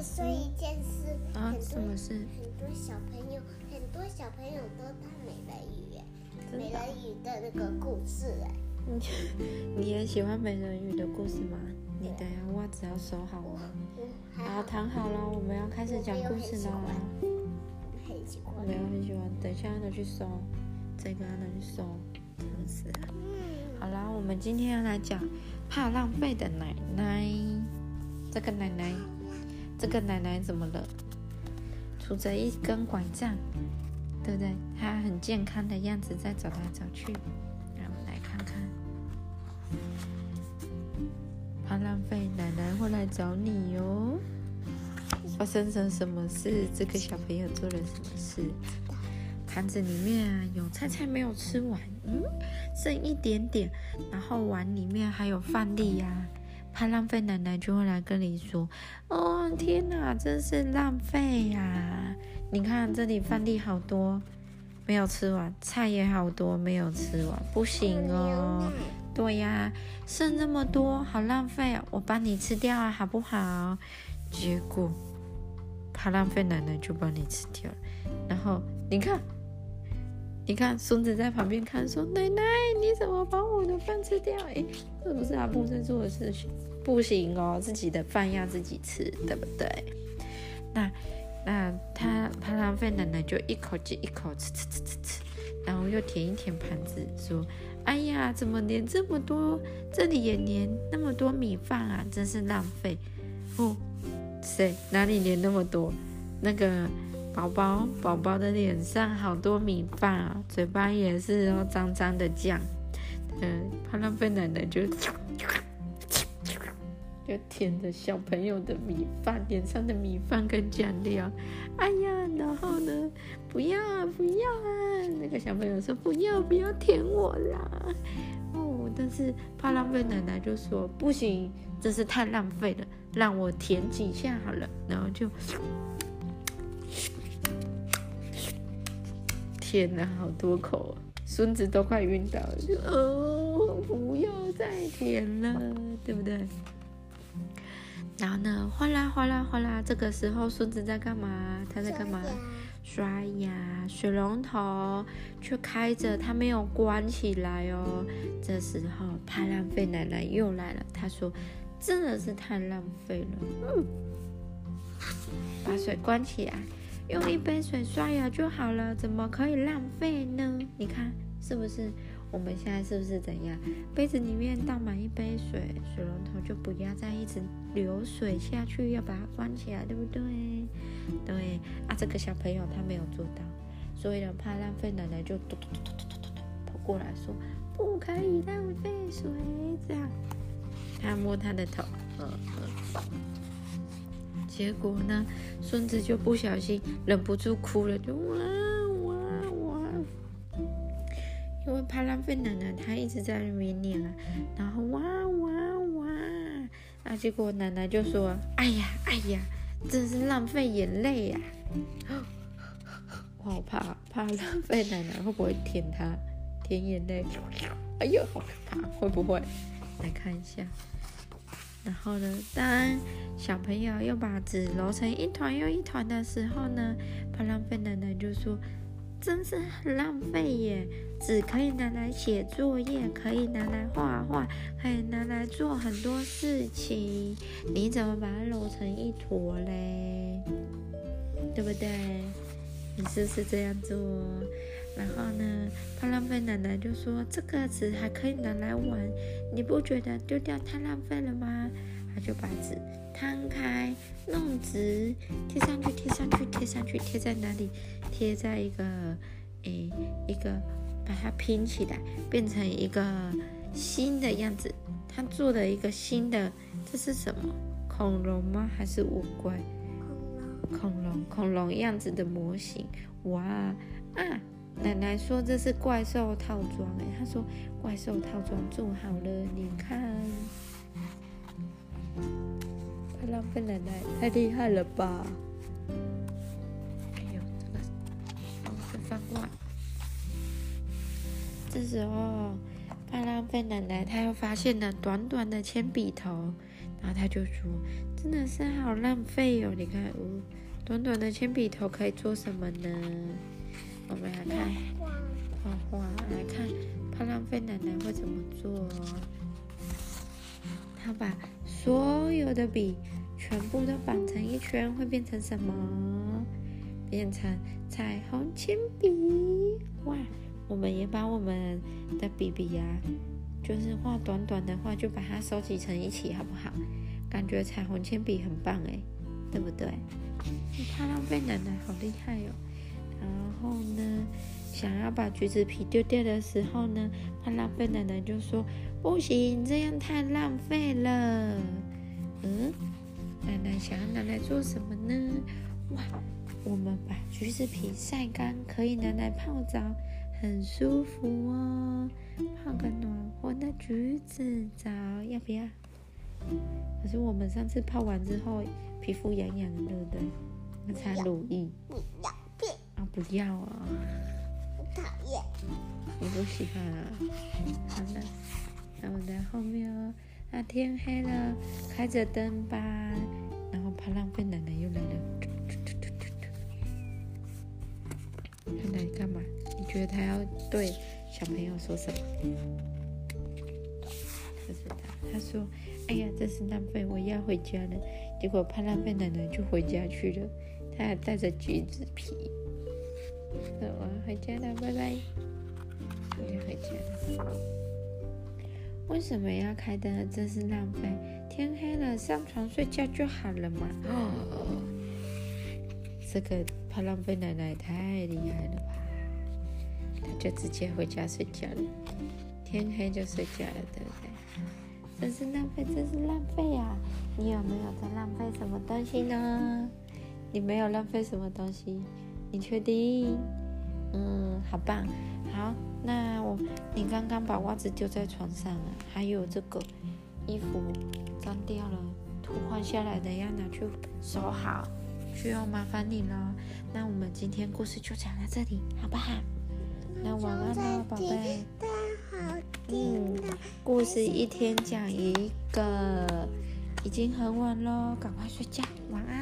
以说一件事，啊，什么事？很多小朋友，很多小朋友都看美人鱼美人鱼的那个故事哎。你你也喜欢美人鱼的故事吗？你等下袜子要收好我了。我还好，躺好了，我们要开始讲故事了。很喜欢。没有很喜欢，等一下要拿去收，这个要拿去收，真是的。嗯，好啦，我们今天要来讲怕浪费的奶奶。这个奶奶，这个奶奶怎么了？拄着一根拐杖，对不对？她很健康的样子，在走来走去。让我们来看看，怕浪费，奶奶会来找你哟。发生了什么事？这个小朋友做了什么事？盘子里面有菜菜没有吃完，嗯，剩一点点，然后碗里面还有饭粒呀、怕浪费，奶奶就会来跟你说：“哦，天哪，真是浪费呀、你看这里饭粒好多，没有吃完，菜也好多，没有吃完，不行哦。对呀、剩这么多，好浪费哦，我帮你吃掉啊，好不好？”结果怕浪费，奶奶就帮你吃掉了。然后你看，你看，孙子在旁边看，说：“奶奶，你怎么把我的饭吃掉？”诶，这不是阿布在做的事情，不行哦，自己的饭要自己吃，对不对？那那他怕浪费，奶奶就一口接一口吃吃吃吃吃，然后又舔一舔盘子，说：“哎呀，怎么连这么多，这里也连那么多米饭啊，真是浪费。”哦，谁哪里连那么多？那个宝宝宝宝的脸上好多米饭啊，嘴巴也是哦，脏脏的酱。嗯，怕浪费奶奶就就舔着小朋友的米饭，脸上的米饭跟酱料。哎呀，然后呢，不要啊，不要啊！那个小朋友说不要，不要舔我啦。哦，但是怕浪费，奶奶就说不行，真是太浪费了，让我舔几下好了。然后就舔了好多口，孙子都快晕倒了，就哦，不要再舔了，对不对？然后呢，哗啦哗啦哗啦，这个时候孙子在干嘛？他在干嘛？刷牙，水龙头却开着，他没有关起来哦。这时候，怕浪费奶奶又来了，她说：“真的是太浪费了，嗯，把水关起来，用一杯水刷牙就好了，怎么可以浪费呢？你看是不是？我们现在是不是怎样？杯子里面倒满一杯水，水龙头就不要再一直流水下去，要把它关起来，对不对？对啊，这个小朋友他没有做到，所以呢，怕浪费，奶奶就嘟嘟嘟嘟嘟嘟嘟跑过来说，不可以浪费水，这样。他摸他的头，嗯嗯。结果呢，孙子就不小心忍不住哭了，就哇哇哇，因为怕浪费奶奶，她一直在那边念啊，然后哇哇哇，啊，结果奶奶就说，哎呀哎呀。真是浪费眼泪呀、我好怕，怕浪费奶奶会不会舔他，舔眼泪？哎呦，好可怕！会不会？来看一下。然后呢，当小朋友又把纸揉成一团又一团的时候呢，怕浪费奶奶就说：“真是很浪费耶！纸可以拿来写作业，可以拿来画画，可以拿来做很多事情。你怎么把它揉成一坨嘞？对不对？你是不是这样做？然后呢，怕浪费奶奶就说：这个纸还可以拿来玩，你不觉得丢掉太浪费了吗？他就把纸摊开，弄直，贴上去，贴上去，贴上去，贴在哪里？贴在一个，诶，一个，把它拼起来，变成一个新的样子。他做了一个新的，这是什么？恐龙吗？还是乌龟？恐龙，恐龙样子的模型。哇啊！奶奶说这是怪兽套装，哎，她说怪兽套装做好了，你看。太浪费奶奶，太厉害了吧！哎呦，这个哦是翻过来。这时候，怕浪费奶奶她又发现了短短的铅笔头，然后他就说：“真的是好浪费哦！你看，哦，短短的铅笔头可以做什么呢？我们来看画画，来看怕浪费奶奶会怎么做。他把所有的笔全部都绑成一圈，会变成什么？变成彩虹铅笔！哇！我们也把我们的笔笔呀。”就是画短短的话，就把它收集成一起，好不好？感觉彩虹铅笔很棒哎，对不对？怕浪费奶奶好厉害哦。然后呢，想要把橘子皮丢掉的时候呢，怕浪费奶奶就说不行，这样太浪费了。嗯，奶奶想要拿来做什么呢？哇，我们把橘子皮晒干，可以拿来泡澡。很舒服哦，泡个暖和的橘子澡，要不要？可是我们上次泡完之后，皮肤痒痒的，对不对？那擦乳液。不要，啊，不要啊！讨厌。我不喜欢啊？好了，那我在后面哦。那，天黑了，开着灯吧。然后怕浪费，奶奶又来了。奶奶干嘛？你觉得他要对小朋友说什么？不知道。他说：“哎呀，真是浪费，我要回家了。”结果怕浪费，奶奶就回家去了。他还带着橘子皮。我要回家了，拜拜。我要回家了。为什么要开灯？真是浪费。天黑了，上床睡觉就好了嘛。哦。这个怕浪费，奶奶太厉害了吧？他就直接回家睡觉了，天黑就睡觉了，对不对？真是浪费，真是浪费啊！你有没有在浪费什么东西呢？你没有浪费什么东西，你确定？嗯，好棒。好，那我你刚刚把袜子丢在床上了，还有这个衣服脏掉了，涂换下来的要拿去收好。需要麻烦你了，那我们今天故事就讲到这里，好不好？那晚安喽，宝贝。嗯，故事一天讲一个，已经很晚喽，赶快睡觉，晚安。